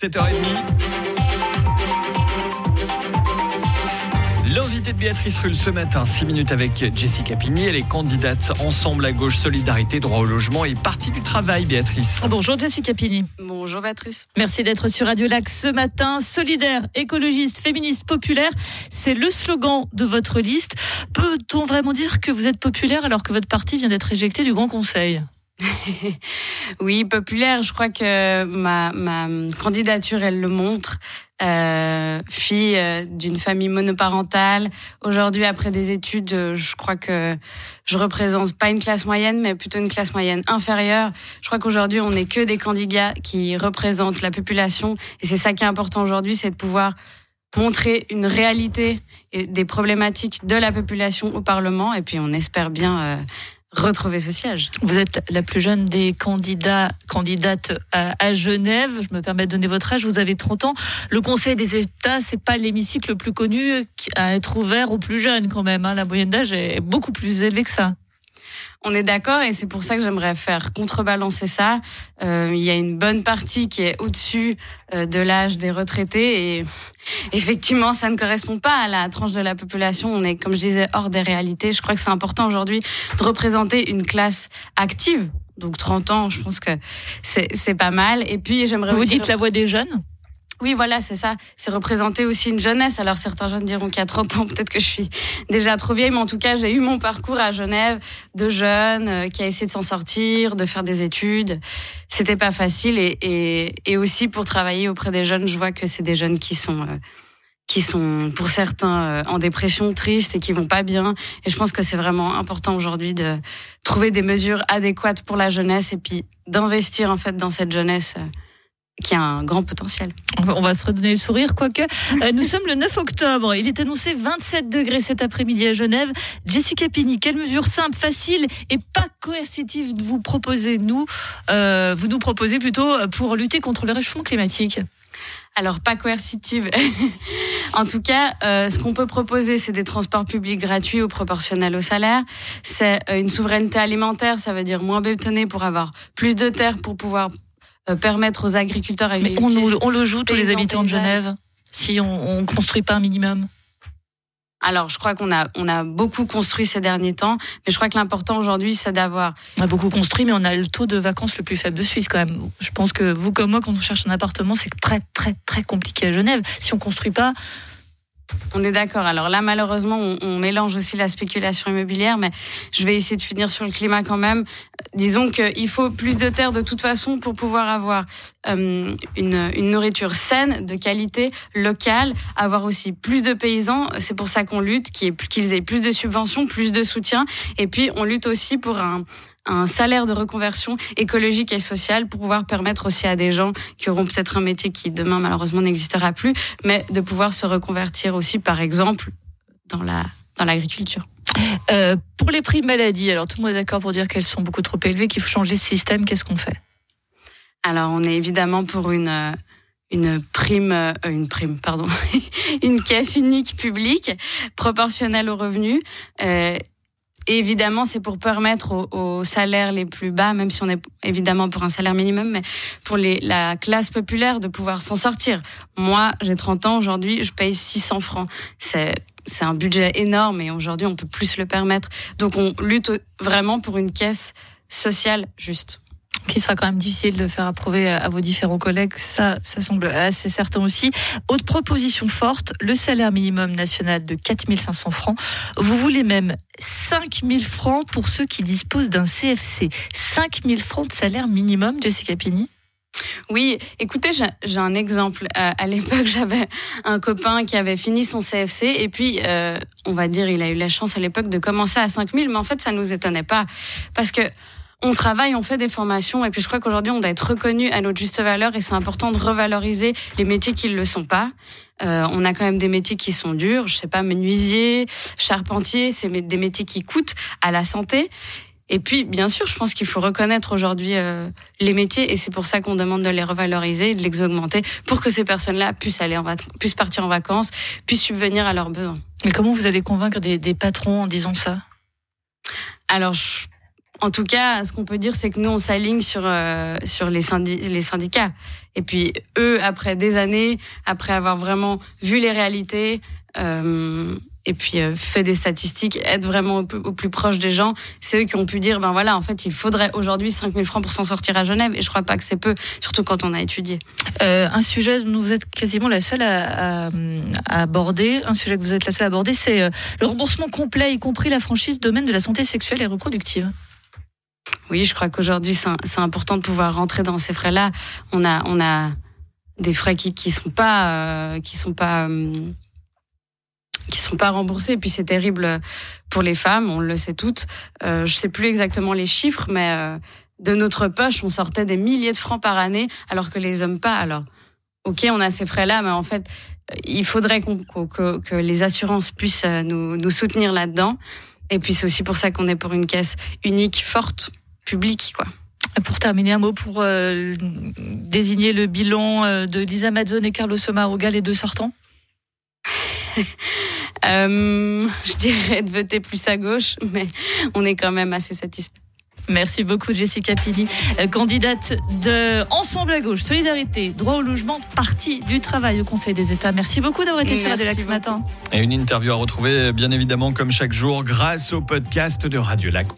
7h30. L'invité de Béatrice Rulle ce matin, 6 minutes avec Jessica Pigny. Elle est candidate Ensemble à gauche, Solidarité, Droit au logement et Parti du Travail, Béatrice. Bonjour Jessica Pigny. Bonjour Béatrice. Merci d'être sur Radio Lac ce matin. Solidaire, écologiste, féministe, populaire, c'est le slogan de votre liste. Peut-on vraiment dire que vous êtes populaire alors que votre parti vient d'être éjecté du Grand Conseil? oui, populaire. Je crois que ma, ma candidature, elle le montre. Euh, fille euh, d'une famille monoparentale. Aujourd'hui, après des études, euh, je crois que je représente pas une classe moyenne, mais plutôt une classe moyenne inférieure. Je crois qu'aujourd'hui, on n'est que des candidats qui représentent la population. Et c'est ça qui est important aujourd'hui, c'est de pouvoir montrer une réalité et des problématiques de la population au Parlement. Et puis, on espère bien retrouver ce siège. Vous êtes la plus jeune des candidats, candidates à, Genève. Je me permets de donner votre âge. Vous avez 30 ans. Le Conseil des États, c'est pas l'hémicycle le plus connu à être ouvert aux plus jeunes quand même. Hein. La moyenne d'âge est beaucoup plus élevée que ça. On est d'accord et c'est pour ça que j'aimerais faire contrebalancer ça. Euh, il y a une bonne partie qui est au-dessus euh, de l'âge des retraités et effectivement, ça ne correspond pas à la tranche de la population. On est, comme je disais, hors des réalités. Je crois que c'est important aujourd'hui de représenter une classe active. Donc 30 ans, je pense que c'est pas mal. Et puis j'aimerais Vous aussi... dites la voix des jeunes? Oui, voilà, c'est ça. C'est représenter aussi une jeunesse. Alors certains jeunes diront qu'à 30 ans, peut-être que je suis déjà trop vieille, mais en tout cas, j'ai eu mon parcours à Genève de jeune euh, qui a essayé de s'en sortir, de faire des études. C'était pas facile et, et, et, aussi pour travailler auprès des jeunes, je vois que c'est des jeunes qui sont euh, qui sont pour certains euh, en dépression, tristes et qui vont pas bien. Et je pense que c'est vraiment important aujourd'hui de trouver des mesures adéquates pour la jeunesse et puis d'investir en fait dans cette jeunesse qui a un grand potentiel. On va se redonner le sourire, quoique. Euh, nous sommes le 9 octobre. Il est annoncé 27 degrés cet après-midi à Genève. Jessica Pini, quelle mesure simple, facile et pas coercitive vous proposez, nous, euh, vous nous proposez plutôt pour lutter contre le réchauffement climatique? Alors pas coercitive. en tout cas, euh, ce qu'on peut proposer, c'est des transports publics gratuits ou proportionnels au salaire. C'est une souveraineté alimentaire, ça veut dire moins bétonné pour avoir plus de terre pour pouvoir permettre aux agriculteurs Mais on, on, le joue tous les habitants de Genève si on ne construit pas un minimum alors, je crois qu'on a, on a beaucoup construit ces derniers temps, mais je crois que l'important aujourd'hui, c'est d'avoir. On a beaucoup construit, mais on a le taux de vacances le plus faible de Suisse quand même. Je pense que vous comme moi, quand on cherche un appartement, c'est très, très, très compliqué à Genève. Si on construit pas, on est d'accord. Alors là, malheureusement, on, mélange aussi la spéculation immobilière, mais je vais essayer de finir sur le climat quand même. Disons qu'il faut plus de terre de toute façon pour pouvoir avoir euh, une, nourriture saine, de qualité, locale, avoir aussi plus de paysans. C'est pour ça qu'on lutte, qu'ils aient plus de subventions, plus de soutien. Et puis, on lutte aussi pour un, un salaire de reconversion écologique et sociale pour pouvoir permettre aussi à des gens qui auront peut-être un métier qui demain malheureusement n'existera plus, mais de pouvoir se reconvertir aussi, par exemple, dans la dans l'agriculture. Euh, pour les prix de maladie, alors tout le monde est d'accord pour dire qu'elles sont beaucoup trop élevées, qu'il faut changer ce système. Qu'est-ce qu'on fait? Alors on est évidemment pour une une prime, euh, une prime, pardon, une caisse unique publique proportionnelle aux revenus. Euh, évidemment, c'est pour permettre aux, salaires les plus bas, même si on est évidemment pour un salaire minimum, mais pour la classe populaire de pouvoir s'en sortir. Moi, j'ai 30 ans aujourd'hui, je paye 600 francs. C'est un budget énorme et aujourd'hui on peut plus le permettre. Donc on lutte vraiment pour une caisse sociale juste qui sera quand même difficile de faire approuver à vos différents collègues. Ça, ça semble assez certain aussi. Autre proposition forte, le salaire minimum national de 4500 francs. Vous voulez même 5000 francs pour ceux qui disposent d'un CFC. 5000 francs de salaire minimum, Jessica Pini? Oui, écoutez, j'ai un exemple. Euh, à l'époque, j'avais un copain qui avait fini son CFC et puis, euh, on va dire, il a eu la chance à l'époque de commencer à 5000, mais en fait, ça nous étonnait pas parce que on travaille, on fait des formations, et puis je crois qu'aujourd'hui, on doit être reconnu à notre juste valeur, et c'est important de revaloriser les métiers qui ne le sont pas. Euh, on a quand même des métiers qui sont durs, je sais pas, menuisier, charpentier, c'est des métiers qui coûtent à la santé. Et puis, bien sûr, je pense qu'il faut reconnaître aujourd'hui euh, les métiers, et c'est pour ça qu'on demande de les revaloriser, de les augmenter, pour que ces personnes-là puissent aller en puissent partir en vacances, puissent subvenir à leurs besoins. Mais comment vous allez convaincre des, des patrons en disant ça? Alors, je en tout cas, ce qu'on peut dire, c'est que nous, on s'aligne sur, euh, sur les, syndicats. Et puis, eux, après des années, après avoir vraiment vu les réalités, euh, et puis euh, fait des statistiques, être vraiment au plus, proche des gens, c'est eux qui ont pu dire, ben voilà, en fait, il faudrait aujourd'hui 5000 francs pour s'en sortir à Genève. Et je crois pas que c'est peu, surtout quand on a étudié. un sujet dont vous êtes quasiment la seule à, aborder, un sujet que vous êtes la seule à aborder, c'est le remboursement complet, y compris la franchise domaine de la santé sexuelle et reproductive. Oui, je crois qu'aujourd'hui, c'est important de pouvoir rentrer dans ces frais-là. On a, on a des frais qui qui sont pas euh, qui sont pas euh, qui sont pas remboursés. Et puis c'est terrible pour les femmes, on le sait toutes. Euh, je sais plus exactement les chiffres, mais euh, de notre poche, on sortait des milliers de francs par année, alors que les hommes pas. Alors, ok, on a ces frais-là, mais en fait, il faudrait que, que, les assurances puissent nous, nous soutenir là-dedans. Et puis c'est aussi pour ça qu'on est pour une caisse unique, forte, publique, quoi. Pour terminer, un mot pour euh, désigner le bilan euh, de Lisa Mazzone et Carlos Somaruga, les deux sortants euh, Je dirais de voter plus à gauche, mais on est quand même assez satisfait. Merci beaucoup Jessica Pini, candidate de Ensemble à gauche, Solidarité, droit au logement, parti du travail au Conseil des États. Merci beaucoup d'avoir été sur Radio Lac ce matin. Et une interview à retrouver bien évidemment comme chaque jour grâce au podcast de Radio Lac.